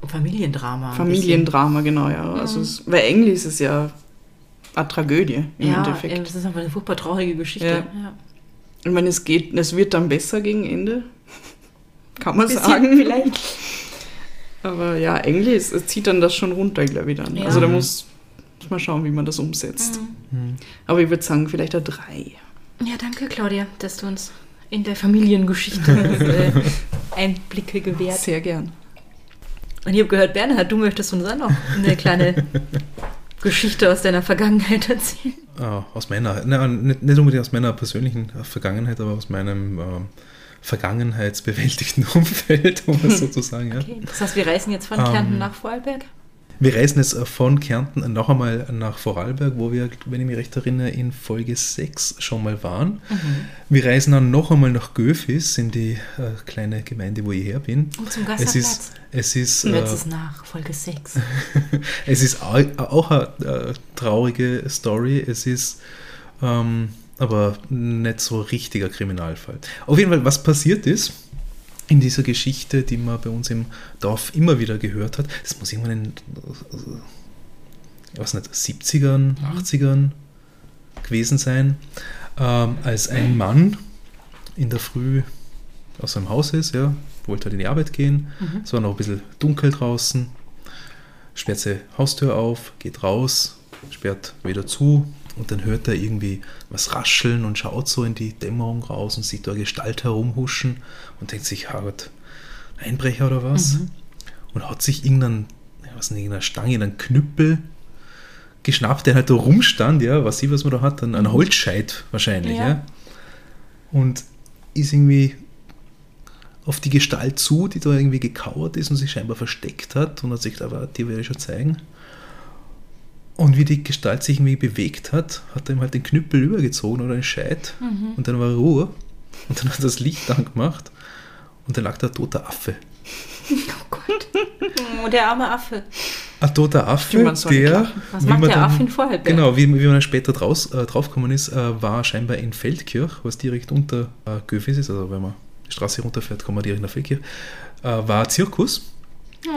Familiendrama. ein Familiendrama, genau, ja. Also Mhm. es, weil Englisch ist es ja eine Tragödie im. Ja, Endeffekt. ey, das ist einfach eine furchtbar traurige Geschichte. Ja. Ja. Ich meine, es geht, es wird dann besser gegen Ende. Kann man Bisschen sagen. vielleicht. Aber ja, Englisch, es zieht dann das schon runter, glaube ich, dann. Ja. Also da muss, muss man schauen, wie man das umsetzt. Mhm. Mhm. Aber ich würde sagen, vielleicht eine 3. Ja, danke, Claudia, dass du uns in der Familiengeschichte äh, Einblicke gewährt. Sehr gern. Und ich habe gehört, Bernhard, du möchtest uns auch noch eine kleine Geschichte aus deiner Vergangenheit erzählen. Ah, aus meiner, nein, nicht, nicht unbedingt aus meiner persönlichen Vergangenheit, aber aus meinem ähm, vergangenheitsbewältigten Umfeld, um es so zu sagen. Ja. Okay. Das heißt, wir reisen jetzt von Ähm, Kärnten nach Vorarlberg. Wir reisen jetzt äh, von Kärnten noch einmal nach Vorarlberg, wo wir, wenn ich mich recht erinnere, in Folge 6 schon mal waren. Mhm. Wir reisen dann noch einmal nach Göfis, in die äh, kleine Gemeinde, wo ich her bin. Und zum Es ist, Gasserplatz. es ist, äh, es nach, Folge 6. es ist au- auch eine äh, traurige Story. Es ist ähm, aber nicht so richtiger Kriminalfall. Auf jeden Fall, was passiert ist in dieser Geschichte, die man bei uns im Dorf immer wieder gehört hat, das muss irgendwann in äh, weiß nicht, 70ern, 80ern gewesen sein, ähm, als ein Mann in der Früh aus seinem Haus ist, ja, wollte halt in die Arbeit gehen, Mhm. es war noch ein bisschen dunkel draußen, sperrt seine Haustür auf, geht raus, sperrt wieder zu und dann hört er irgendwie was rascheln und schaut so in die Dämmerung raus und sieht da eine Gestalt herumhuschen und denkt sich, Gott, Einbrecher oder was? Mhm. Und hat sich irgendeinen, was denn, irgendeine Stange, irgendeinen Knüppel geschnappt, der halt da rumstand, ja, was sie, was man da hat, ein, ein Holzscheit wahrscheinlich, ja. Ja. Und ist irgendwie auf die Gestalt zu, die da irgendwie gekauert ist und sich scheinbar versteckt hat und hat sich gedacht, "Ah, die werde ich schon zeigen. Und wie die Gestalt sich irgendwie bewegt hat, hat er ihm halt den Knüppel übergezogen oder den Scheit Mhm. und dann war Ruhe und dann hat er das Licht angemacht und dann lag da ein toter Affe. Oh Gott. Oh, der arme Affe. Ein toter Affe, der... Was wie macht man der Affe in Vorarlberg? Genau, wie, wie man dann später draus, äh, draufgekommen ist, äh, war scheinbar in Feldkirch, was direkt unter äh, Göfis ist, also wenn man die Straße runterfährt, kommt man direkt nach Feldkirch, äh, war ein Zirkus.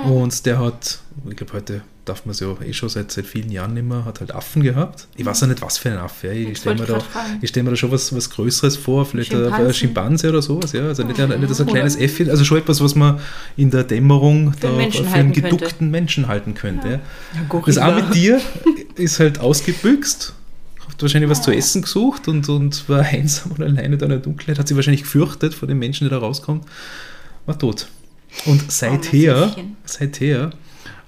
Und der hat, ich glaube, heute darf man es ja eh schon seit, seit vielen Jahren nicht mehr, hat halt Affen gehabt. Ich weiß ja nicht, was für ein Affe. Ja. Ich stelle mir, da, ich stell mir da schon was, was Größeres vor, vielleicht ein-. Schimpanse oder sowas. Ja. Also nicht, nicht so ein kleines Äffchen, also schon etwas, was man in der Dämmerung Für einen da, Menschen für einen halten könnte. geduckten Menschen halten könnte. Ja. Ja, Das arme Tier ist halt ausgebüxt, hat wahrscheinlich was zu essen gesucht und, und war einsam und alleine da in der Dunkelheit, hat sich wahrscheinlich gefürchtet vor dem Menschen, der da rauskommt, war tot. Und seither, seither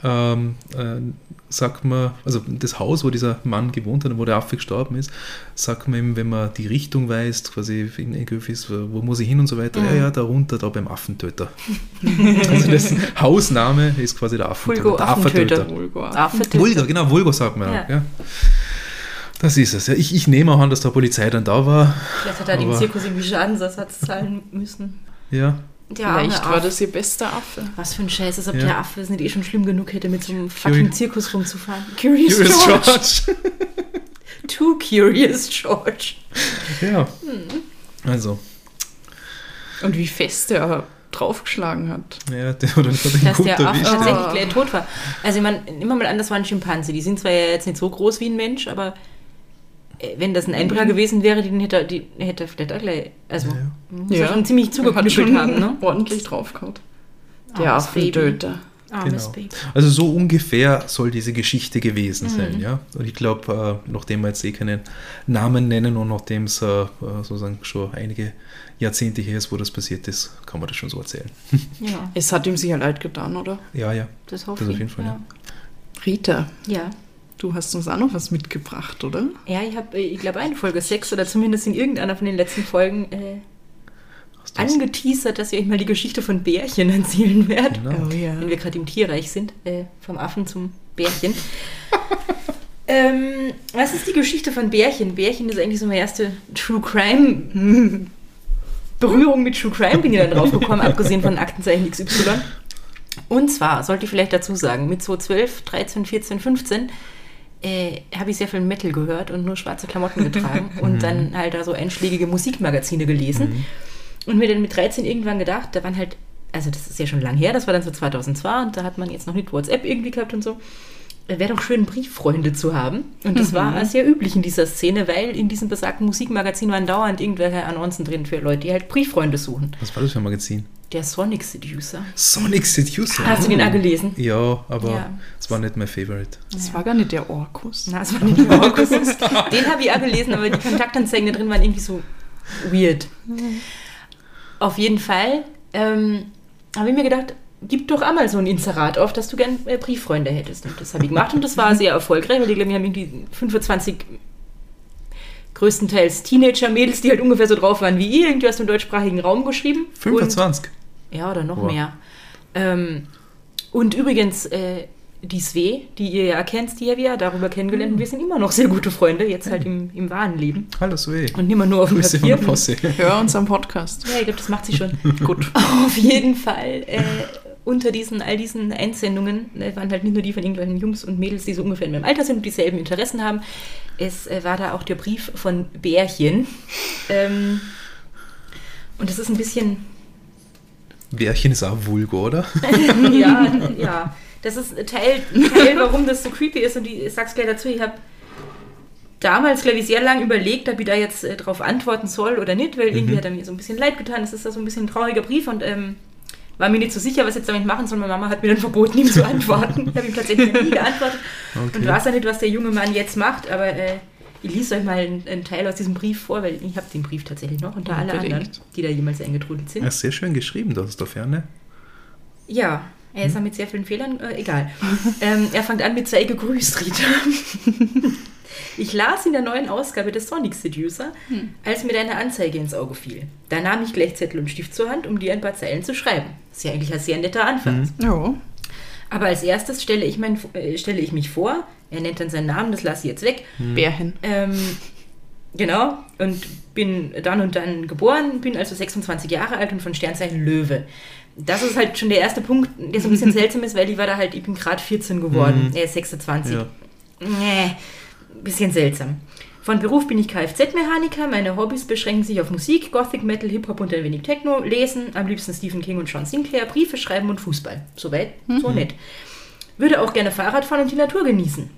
ähm, äh, sagt man, also das Haus, wo dieser Mann gewohnt hat und wo der Affe gestorben ist, sagt man ihm, wenn man die Richtung weist, quasi in, in Göfis, wo wo muss ich hin und so weiter, ja, ja, da runter, da beim Affentöter. also das Hausname ist quasi der Affentöter. Der Affentöter. Vulgo. Affe Vulgar, genau, Vulgar sagt man. Ja. Ja. Das ist es. Ja. Ich, ich nehme auch an, dass der Polizei dann da war. Vielleicht hat er dem Zirkus irgendwie Schadensersatz zahlen müssen. Ja. Der Vielleicht war das ihr bester Affe. Was für ein Scheiß, als ob Ja. der Affe es nicht eh schon schlimm genug hätte, mit so einem fucking Zirkus rumzufahren. Curious, Curious George. George. Too Curious George. ja. Hm. Also, Und wie fest er draufgeschlagen hat. ja, der hat ihn gerade Dass gut der Affe erwischt. tatsächlich gleich tot war. Also ich meine, immer mal an, das war ein Schimpanse. Die sind zwar ja jetzt nicht so groß wie ein Mensch, aber wenn das ein Einbrecher gewesen wäre, den hätte er, die, hätte vielleicht auch gleich, also Ja, ja. muss schon ziemlich zugeknüppelt haben, ne? ordentlich draufgehauen. Der. Affentöter. Genau. Also so ungefähr soll diese Geschichte gewesen Mhm. sein, ja. Und ich glaube, äh, nachdem wir jetzt eh keinen Namen nennen und nachdem es äh, äh, sozusagen schon einige Jahrzehnte her ist, wo das passiert ist, kann man das schon so erzählen. Ja, Es hat ihm sicher leid getan, oder? Ja, ja. das hoffe Das ich. auf jeden Fall, ja. Rita, Ja. Du hast uns auch noch was mitgebracht, oder? Ja, ich habe, ich glaube, in Folge 6 oder zumindest in irgendeiner von den letzten Folgen äh, angeteasert, dass ich euch mal die Geschichte von Bärchen erzählen werde. Genau. Oh ja. Wenn wir gerade im Tierreich sind, äh, vom Affen zum Bärchen. ähm, was ist die Geschichte von Bärchen? Bärchen ist eigentlich so meine erste True Crime Berührung mit True Crime bin ich dann drauf gekommen, abgesehen von Aktenzeichen XY. Und zwar, sollte ich vielleicht dazu sagen, mit so 12, 13, 14, 15 äh, habe ich sehr viel Metal gehört und nur schwarze Klamotten getragen und dann halt da so einschlägige Musikmagazine gelesen. Und mir dann mit 13 irgendwann gedacht, da waren halt, also das ist ja schon lang her, das war dann so 2002 und da hat man jetzt noch nicht WhatsApp irgendwie gehabt und so. Wäre doch schön, Brieffreunde zu haben. Und das war sehr üblich in dieser Szene, weil in diesem besagten Musikmagazin waren dauernd irgendwelche Annoncen drin für Leute, die halt Brieffreunde suchen. Was war das für ein Magazin? Der Sonic Seducer. Sonic Seducer. Hast du den auch gelesen? Ja, aber Ja. es war nicht mein Favorite. Das war gar nicht der Orkus. Na, es war nicht die Orkus. Den habe ich auch gelesen, aber die Kontaktanzeigen da drin waren irgendwie so weird. Auf jeden Fall ähm, habe ich mir gedacht, gib doch einmal so ein Inserat auf, dass du gern äh, Brieffreunde hättest. Und das habe ich gemacht und das war sehr erfolgreich, weil die, glaube ich, haben irgendwie 25 größtenteils Teenager-Mädels, die halt ungefähr so drauf waren wie ihr, irgendwie aus dem deutschsprachigen Raum geschrieben. Und 25. ja, oder noch Wow. mehr. Ähm, und übrigens, äh, die Sve, die ihr ja kennt, die ja wir darüber kennengelernt, und wir sind immer noch sehr gute Freunde, jetzt halt im, im wahren Leben. Hallo Zoe. Und nicht mehr nur auf dem Grüße von Papier. der Posse. Hör uns am Podcast. Ja, ich glaube, das macht sie schon. Gut. Auf jeden Fall, äh, unter diesen, all diesen Einsendungen äh, waren halt nicht nur die von irgendwelchen Jungs und Mädels, die so ungefähr in meinem Alter sind und dieselben Interessen haben. Es äh, war da auch der Brief von Bärchen. Ähm, und das ist ein bisschen Bärchen ist auch vulgar, oder? ja, ja. Das ist Teil, Teil, warum das so creepy ist. Und die, ich sag's gleich dazu, ich habe damals, glaube ich, sehr lange überlegt, ob ich da jetzt äh, drauf antworten soll oder nicht, weil irgendwie hat er mir so ein bisschen leid getan. Es ist da so ein bisschen ein trauriger Brief und ähm, war mir nicht so sicher, was ich jetzt damit machen soll. Meine Mama hat mir dann verboten, ihm zu antworten. Ich habe ihm tatsächlich nie geantwortet und Okay. weiß ja nicht, was der junge Mann jetzt macht, aber äh, ich lese euch mal einen, einen Teil aus diesem Brief vor, weil ich habe den Brief tatsächlich noch unter alle anderen, die da jemals eingetrudelt sind. Ja, sehr schön geschrieben, das ist da ferne. Ja, er ist ja mit sehr vielen Fehlern, äh, egal. ähm, er fängt an mit sei gegrüßt, Rita. ich las in der neuen Ausgabe des Sonic Seducer, als mir deine Anzeige ins Auge fiel. Da nahm ich gleich Zettel und Stift zur Hand, um dir ein paar Zeilen zu schreiben. Ist ja eigentlich ein sehr netter Anfang. Ja. Aber als erstes stelle ich, mein, äh, stelle ich mich vor, er nennt dann seinen Namen, das lasse ich jetzt weg. Bärchen. Ähm, genau, und bin dann und dann geboren, bin also 26 Jahre alt und von Sternzeichen Löwe. Das ist halt schon der erste Punkt, der so ein bisschen seltsam ist, weil ich war da halt, ich bin gerade 14 geworden, er ist 26. Ja. Nee, bisschen seltsam. Von Beruf bin ich Kfz-Mechaniker. Meine Hobbys beschränken sich auf Musik, Gothic, Metal, Hip-Hop und ein wenig Techno, Lesen, am liebsten Stephen King und John Sinclair, Briefe schreiben und Fußball. Soweit, so nett. Würde auch gerne Fahrrad fahren und die Natur genießen.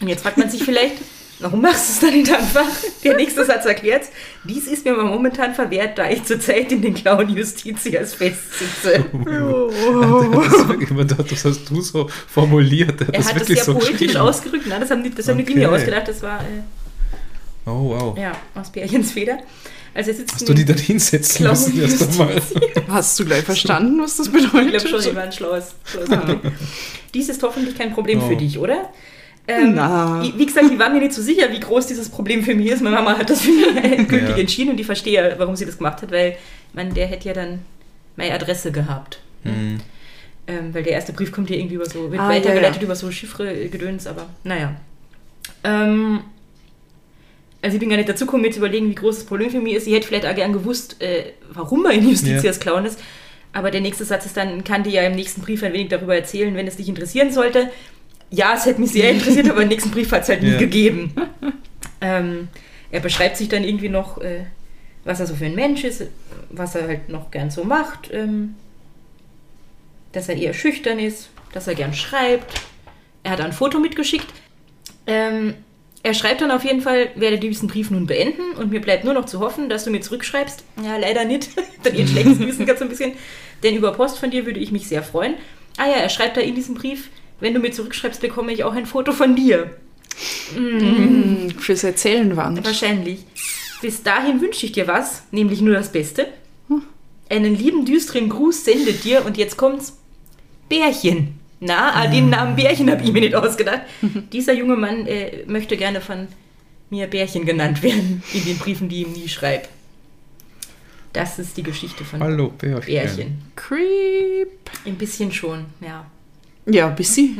Und jetzt fragt man sich vielleicht, warum machst du es dann nicht einfach? Der nächste Satz erklärt Dies ist mir aber momentan verwehrt, da ich zurzeit in den Clown Justitias festsitze. Das, ist wirklich, man dachte, das hast du so formuliert. Er hat das wirklich sehr poetisch geschrieben. ausgerückt. Nein, das haben nicht, das haben nicht die mir Okay. ausgedacht. Das war äh, Oh, wow. ja, aus Bärchens Feder. Also er sitzt Hast du die dann hinsetzen Clown müssen erst einmal? Hast du gleich verstanden, was das Ich bedeutet? glaube schon, die waren schlaues. schlaues Anblick. Dies ist hoffentlich kein Problem für Oh. dich, oder? Ähm, Na. ich- Wie gesagt, ich war mir nicht so sicher, wie groß dieses Problem für mich ist. Meine Mama hat das für mich endgültig Ja. entschieden und ich verstehe ja, warum sie das gemacht hat, weil man, der hätte ja dann meine Adresse gehabt. Hm. Ähm, weil der erste Brief kommt ja irgendwie über so, wird Ah, weitergeleitet ja, ja. über so Chiffre-Gedöns, aber naja. Ähm, Also ich bin gar nicht dazu gekommen, mir zu überlegen, wie groß das Problem für mich ist. Ich hätte vielleicht auch gern gewusst, äh, warum er in Justitias Clown ist. Aber der nächste Satz ist dann, kann dir ja im nächsten Brief ein wenig darüber erzählen, wenn es dich interessieren sollte. Ja, es hätte mich sehr interessiert, aber im nächsten Brief hat es halt nie Ja. gegeben. Ähm, er beschreibt sich dann irgendwie noch, äh, was er so für ein Mensch ist, was er halt noch gern so macht, ähm, dass er eher schüchtern ist, dass er gern schreibt. Er hat ein Foto mitgeschickt. Ähm, er schreibt dann auf jeden Fall, werde diesen Brief nun beenden und mir bleibt nur noch zu hoffen, dass du mir zurückschreibst. Ja, leider nicht. dann ihr schlechtes Gewissen ganz so ein bisschen. Denn über Post von dir würde ich mich sehr freuen. Ah ja, er schreibt da in diesem Brief, wenn du mir zurückschreibst, bekomme ich auch ein Foto von dir. Hm, Fürs Erzählen waren. Wahrscheinlich. Bis dahin wünsche ich dir was, nämlich nur das Beste. Einen lieben, düsteren Gruß sendet dir und jetzt kommt's. Bärchen. Na, ah, den Namen Bärchen habe ich mir nicht ausgedacht. Dieser junge Mann äh, möchte gerne von mir Bärchen genannt werden in den Briefen, die ich ihm nie schreibe. Das ist die Geschichte von Hallo, Bärchen. Bärchen. Creep. Ein bisschen schon, ja. Ja, bis sie.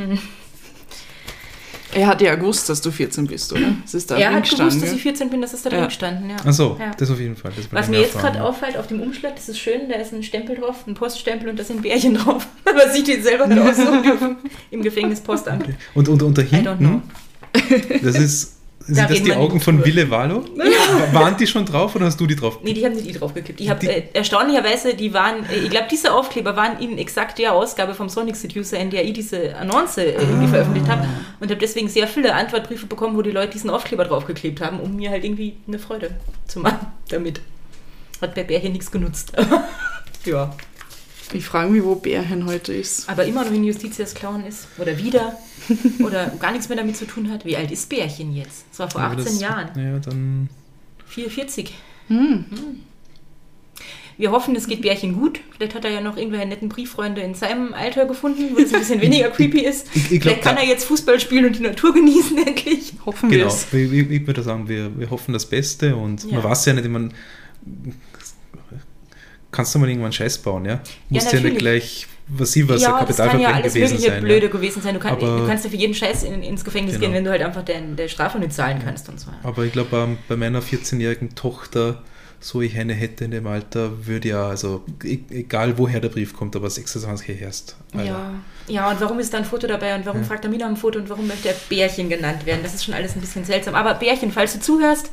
Er hat ja gewusst, dass du 14 bist, oder? Es ist da er hat gewusst, dass ich 14 bin, das ist da drin Ja. gestanden, ja. Achso, Ja. das auf jeden Fall. Das Was mir jetzt gerade auffällt auf dem Umschlag, das ist schön, da ist ein Stempel drauf, ein Poststempel und da sind Bärchen drauf. Was ich den selber nicht aussuchen dürfen im Gefängnispostamt. ja. Und, und, und da I don't know. hinten, das ist, sind Da das die Augen von. Wille Valo? Waren die schon drauf oder hast du die drauf? Nee, die haben nicht die draufgekippt. Ich habe Die- äh, erstaunlicherweise, die waren, äh, ich glaube, diese Aufkleber waren in exakt der Ausgabe vom Sonic Seducer, in der ich diese Annonce äh, irgendwie Ah. veröffentlicht habe und habe deswegen sehr viele Antwortbriefe bekommen, wo die Leute diesen Aufkleber draufgeklebt haben, um mir halt irgendwie eine Freude zu machen damit. Hat bei Bärchen nichts genutzt. ja. Ich frage mich, wo Bärchen heute ist. Aber immer noch in Justitias Clown ist. Oder wieder. Oder gar nichts mehr damit zu tun hat. Wie alt ist Bärchen jetzt? Das war vor Ja, 18 das- Jahren. Ja, dann 44. Hm. Wir hoffen, es geht Bärchen gut. Vielleicht hat er ja noch irgendwelche netten Brieffreunde in seinem Alter gefunden, wo es ein bisschen weniger creepy ist. Ich- ich glaub, Vielleicht kann er jetzt Fußball spielen und die Natur genießen, endlich. Hoffen wir Genau, es. ich, ich, ich würde sagen, wir, wir hoffen das Beste und Ja. man weiß ja nicht, ich mein, kannst du mal irgendwann Scheiß bauen, ja? Muss ja, nicht natürlich. gleich, was sie was, ja, das kann ja Kapitalverbrechen alles gewesen sein. Blöde Ja. gewesen sein. Du, kann, Aber- du kannst ja für jeden Scheiß in, ins Gefängnis Genau. gehen, wenn du halt einfach der, der Strafe nicht zahlen kannst und so. Aber ich glaube, ähm, bei meiner 14-jährigen Tochter, so ich eine hätte in dem Alter, würde ja, also e- egal woher der Brief kommt, aber 26 erst. Ja. ja, und warum ist da ein Foto dabei und warum fragt er mich nach einem Foto und warum möchte er Bärchen genannt werden? Das ist schon alles ein bisschen seltsam. Aber Bärchen, falls du zuhörst,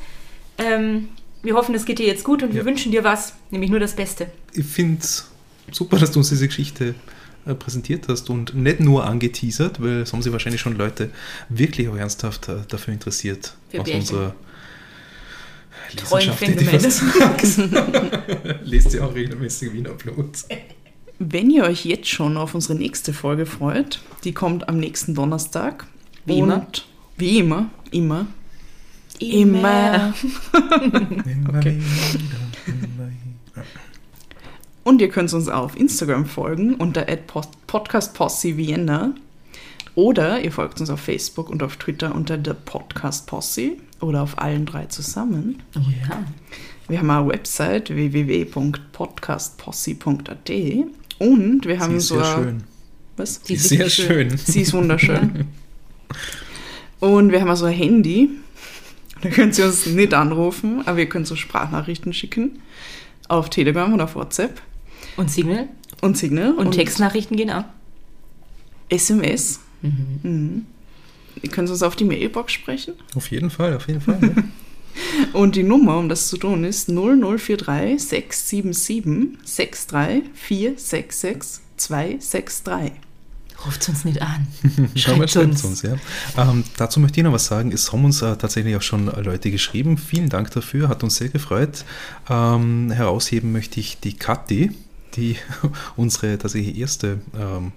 ähm, wir hoffen, es geht dir jetzt gut und wir Ja. wünschen dir was, nämlich nur das Beste. Ich finde es super, dass du uns diese Geschichte äh, präsentiert hast und nicht nur angeteasert, weil es haben sich wahrscheinlich schon Leute wirklich auch ernsthaft äh, dafür interessiert, Für aus Bärchen. unserer gesagt. Lest ihr auch regelmäßig Wiener Blut. Wenn ihr euch jetzt schon auf unsere nächste Folge freut, die kommt am nächsten Donnerstag. Wie Und immer. Wie immer. Immer. Immer. Immer Okay. Und ihr könnt uns auch auf Instagram folgen unter @podcastposse Vienna. Oder ihr folgt uns auf Facebook und auf Twitter unter The Podcast Posse oder auf allen drei zusammen. Oh ja. Wir haben eine Website www.podcastposse.at und wir haben Sie ist so sehr schön. Was? Sie ist sehr schön. Sie ist wunderschön. Und wir haben also ein Handy. Da könnt ihr uns nicht anrufen, aber ihr könnt so Sprachnachrichten schicken. Auf Telegram oder auf WhatsApp. Und Signal Und Signal. und, Textnachrichten gehen auch. SMS. Mhm. Ihr könnt uns auf die Mailbox sprechen. Auf jeden Fall, auf jeden Fall. Ja. Und die Nummer, um das zu tun, ist 0043 677 63 466 263. Ruft uns nicht an. Schau mal, Schreibt schreibt uns. uns, ja. Ähm, dazu möchte ich noch was sagen. Es haben uns äh, tatsächlich auch schon Leute geschrieben. Vielen Dank dafür, hat uns sehr gefreut. Ähm, herausheben möchte ich die Kathi, die unsere tatsächlich erste ähm,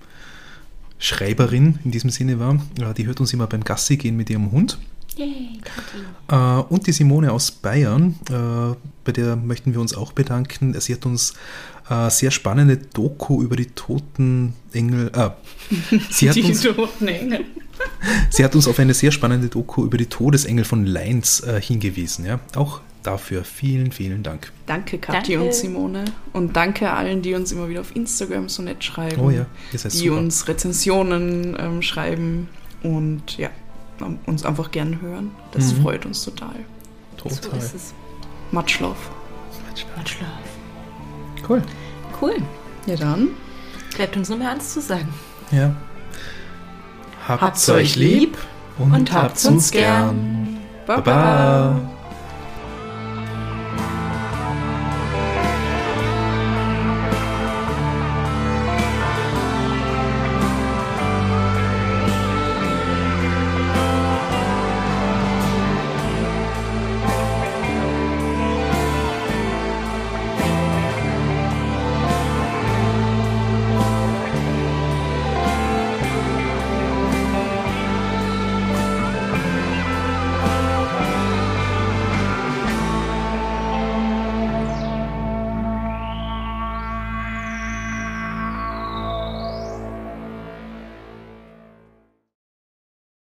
Schreiberin in diesem Sinne war. Äh, die hört uns immer beim Gassi gehen mit ihrem Hund. Yay, Kathi. Äh, und die Simone aus Bayern, äh, bei der möchten wir uns auch bedanken. Sie hat uns äh, sehr spannende Doku über die toten Engel. Äh, sie, hat Die uns, toten Engel. sie hat uns auf eine sehr spannende Doku über die Todesengel von Leins äh, hingewiesen. Ja? Auch dafür vielen, vielen Dank. Danke, Kathi Danke. und Simone. Und danke allen, die uns immer wieder auf Instagram so nett schreiben. Oh ja, ihr seid die super. uns Rezensionen ähm, schreiben und ja, uns einfach gern hören. Das Mhm. freut uns total. So Total. ist es. Much love. Much love. Cool. Cool. Ja dann. Bleibt uns nur mehr eins zu sagen. Ja. Habt's euch lieb und, und habt's uns gern. Baba. Baba.